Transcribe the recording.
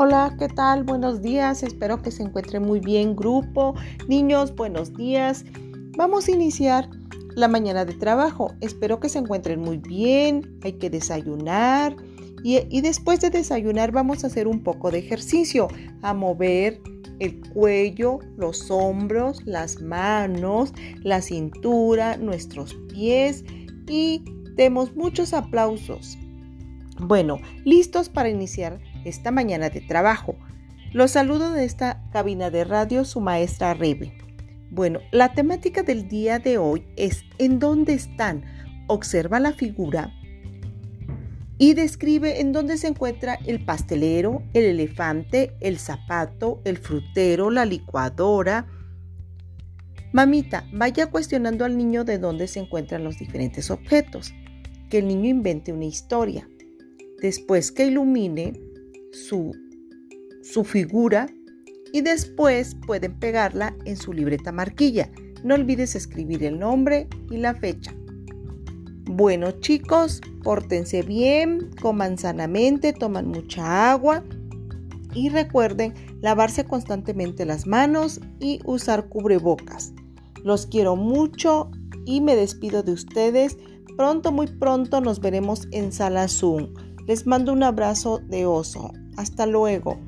Hola, ¿qué tal? Buenos días. Espero que se encuentren muy bien, grupo. Niños, buenos días. Vamos a iniciar la mañana de trabajo. Espero que se encuentren muy bien. Hay que desayunar. Y, después de desayunar vamos a hacer un poco de ejercicio, a mover el cuello, los hombros, las manos, la cintura, nuestros pies y demos muchos aplausos. Bueno, listos para iniciar esta mañana de trabajo. Los saludo de esta cabina de radio su maestra Rebe. Bueno, la temática del día de hoy es ¿en dónde están? Observa la figura y describe en dónde se encuentra el pastelero, el elefante, el zapato, el frutero, la licuadora. Mamita, vaya cuestionando al niño de dónde se encuentran los diferentes objetos. Que el niño invente una historia. Después que ilumine su, su figura y después pueden pegarla en su libreta marquilla. No olvides escribir el nombre y la fecha. Bueno chicos, pórtense bien, coman sanamente, toman mucha agua y recuerden lavarse constantemente las manos y usar cubrebocas. Los quiero mucho y me despido de ustedes. Pronto, muy pronto nos veremos en Sala Zoom. Les mando un abrazo de oso. Hasta luego.